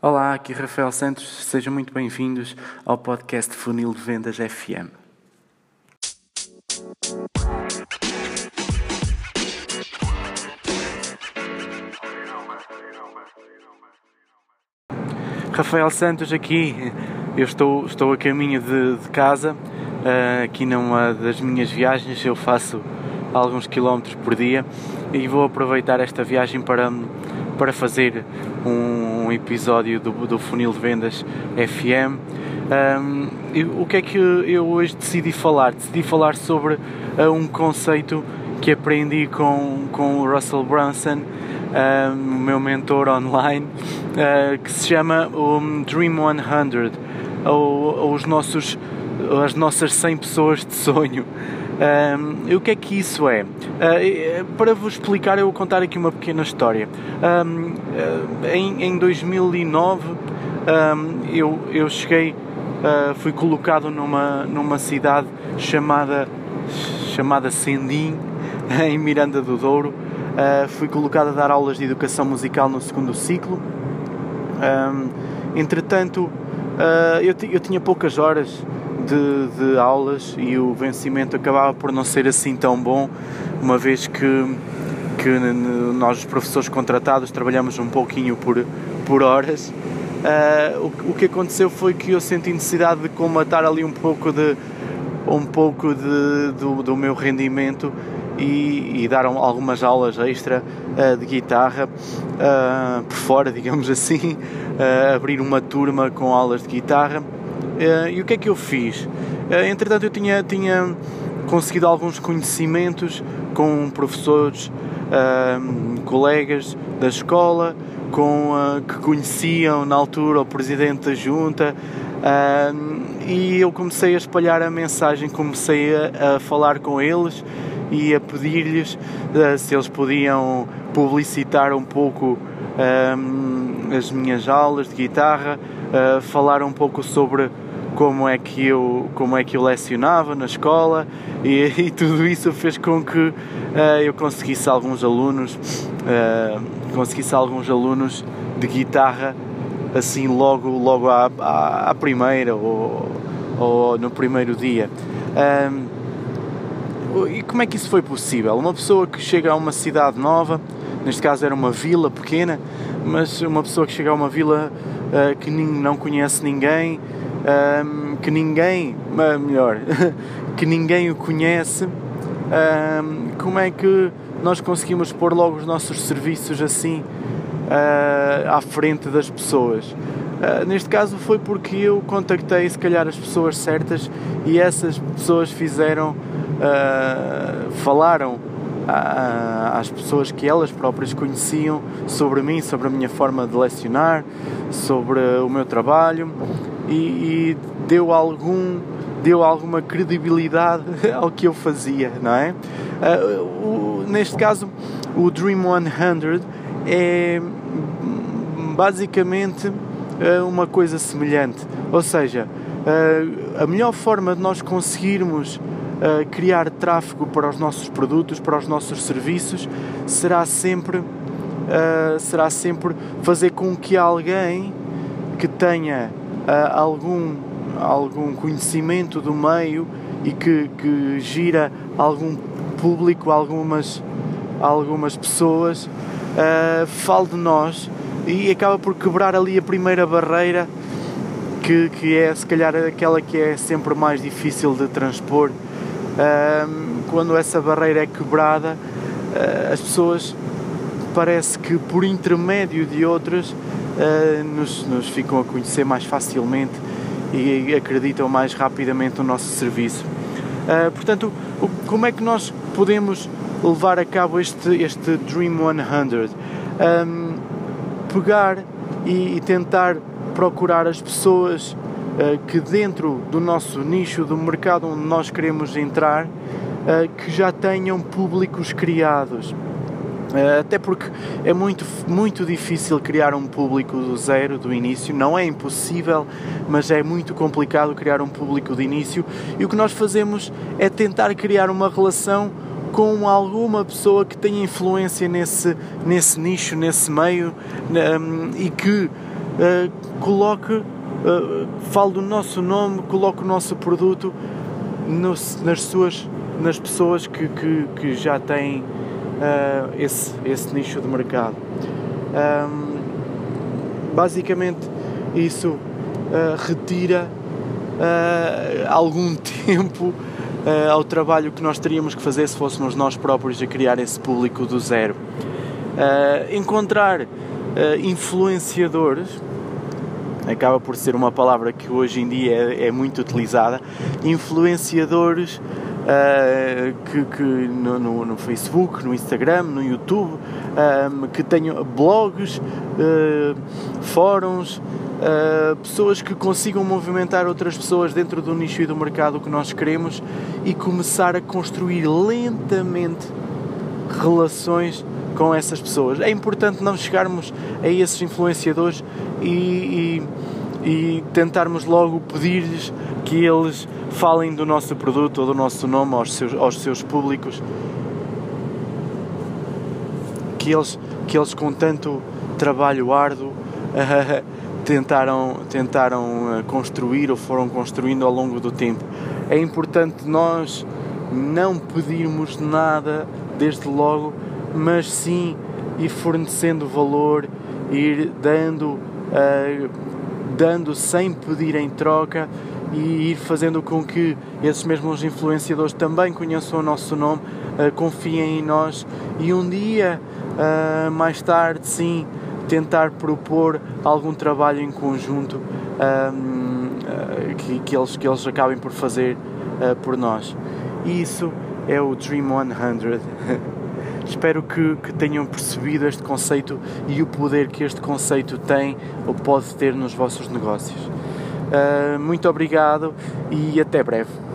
Olá, aqui Rafael Santos, sejam muito bem-vindos ao podcast Funil de Vendas FM. Rafael Santos aqui, eu estou, estou a caminho de, de casa, uh, aqui numa das minhas viagens, eu faço alguns quilómetros por dia e vou aproveitar esta viagem para, para fazer um, um episódio do, do Funil de Vendas FM. Um, o que é que eu hoje decidi falar? Decidi falar sobre uh, um conceito que aprendi com, com o Russell Brunson, o meu mentor online, uh, que se chama o Dream 100, ou, ou os nossos, as nossas 100 pessoas de sonho. Um, o que é que isso é? Uh, para vos explicar, eu vou contar aqui uma pequena história. Um, uh, em, em 2009, um, eu, eu cheguei, uh, fui colocado numa, numa cidade chamada, chamada Sendim, em Miranda do Douro. fui colocado a dar aulas de educação musical no segundo ciclo. entretanto, eu, eu tinha poucas horas de, de, aulas e o vencimento acabava por não ser assim tão bom, uma vez que, que nós, os professores contratados, trabalhamos um pouquinho por, por horas. Uh, o, o, que aconteceu foi que eu senti necessidade de colmatar ali um pouco de um pouco de, do, do meu rendimento e, e dar algumas aulas extra uh, de guitarra uh, por fora, digamos assim, abrir uma turma com aulas de guitarra Uh, e o que é que eu fiz? Uh, entretanto, eu tinha, tinha conseguido alguns conhecimentos com professores, uh, colegas da escola, com, que conheciam na altura o presidente da junta, e eu comecei a espalhar a mensagem, comecei a, a falar com eles e a pedir-lhes se eles podiam publicitar um pouco as minhas aulas de guitarra, falar um pouco sobre como é que eu, como é que eu lecionava na escola e, e tudo isso fez com que uh, eu conseguisse alguns alunos, uh, conseguisse alguns alunos de guitarra assim logo, logo à, à, à primeira ou, ou, no primeiro dia. Um, e como é que isso foi possível? Uma pessoa que chega a uma cidade nova, neste caso era uma vila pequena, mas uma pessoa que chega a uma vila uh, que não conhece ninguém, um, que ninguém, melhor, que ninguém o conhece, um, como é que nós conseguimos pôr logo os nossos serviços assim uh, à frente das pessoas? Uh, neste caso foi porque eu contactei se calhar as pessoas certas e essas pessoas fizeram, uh, falaram às pessoas que elas próprias conheciam sobre mim, sobre a minha forma de lecionar, sobre o meu trabalho e, e deu algum deu alguma credibilidade ao que eu fazia, não é? Uh, o, neste caso, o Dream 100 é basicamente uh, uma coisa semelhante, ou seja, uh, a melhor forma de nós conseguirmos criar tráfego para os nossos produtos, para os nossos serviços, será sempre será sempre fazer com que alguém que tenha algum, algum conhecimento do meio e que, que gira algum público, algumas, algumas pessoas, uh, fale de nós e acaba por quebrar ali a primeira barreira que, que é se calhar aquela que é sempre mais difícil de transpor. Uh, quando essa barreira é quebrada, uh, as pessoas parece que por intermédio de outras uh, nos, nos ficam a conhecer mais facilmente e acreditam mais rapidamente no nosso serviço. Uh, portanto, o, como é que nós podemos levar a cabo este, este Dream 100? Um, pegar e, e, tentar procurar as pessoas uh, que dentro do nosso nicho do mercado onde nós queremos entrar, uh, que já tenham públicos criados. Eh, até porque é muito, muito difícil criar um público do zero, do início. Não é impossível, mas é muito complicado criar um público de início. E o que nós fazemos é tentar criar uma relação com alguma pessoa que tenha influência nesse, nesse nicho, nesse meio um, e que uh, coloque, uh, fale do nosso nome, coloque o nosso produto no, nas suas nas pessoas que, que, que já têm uh, esse, esse nicho de mercado. Um, basicamente, isso uh, retira uh, algum tempo ao trabalho que nós teríamos que fazer se fôssemos nós próprios a criar esse público do zero. encontrar influenciadores acaba por ser uma palavra que hoje em dia é, é muito utilizada. Influenciadores uh, que, que no, no, no, Facebook, no Instagram, no YouTube, um, que tenham blogs, uh, fóruns, uh, pessoas que consigam movimentar outras pessoas dentro do nicho e do mercado que nós queremos e começar a construir lentamente relações com essas pessoas. É importante não chegarmos a esses influenciadores e, e, e tentarmos logo pedir-lhes que eles falem do nosso produto ou do nosso nome aos seus, aos seus públicos. Que eles, que eles com tanto trabalho árduo tentaram, tentaram eh, construir ou foram construindo ao longo do tempo. É importante nós não pedirmos nada desde logo mas sim ir fornecendo valor, ir dando, uh, dando sem pedir em troca e ir fazendo com que esses mesmos influenciadores também conheçam o nosso nome, uh, confiem em nós e um dia uh, mais tarde, sim, tentar propor algum trabalho em conjunto que, que, eles, que eles acabem por fazer por nós. Isso é o Dream 100. Espero que, que tenham percebido este conceito e o poder que este conceito tem ou pode ter nos vossos negócios. Uh, muito obrigado e até breve.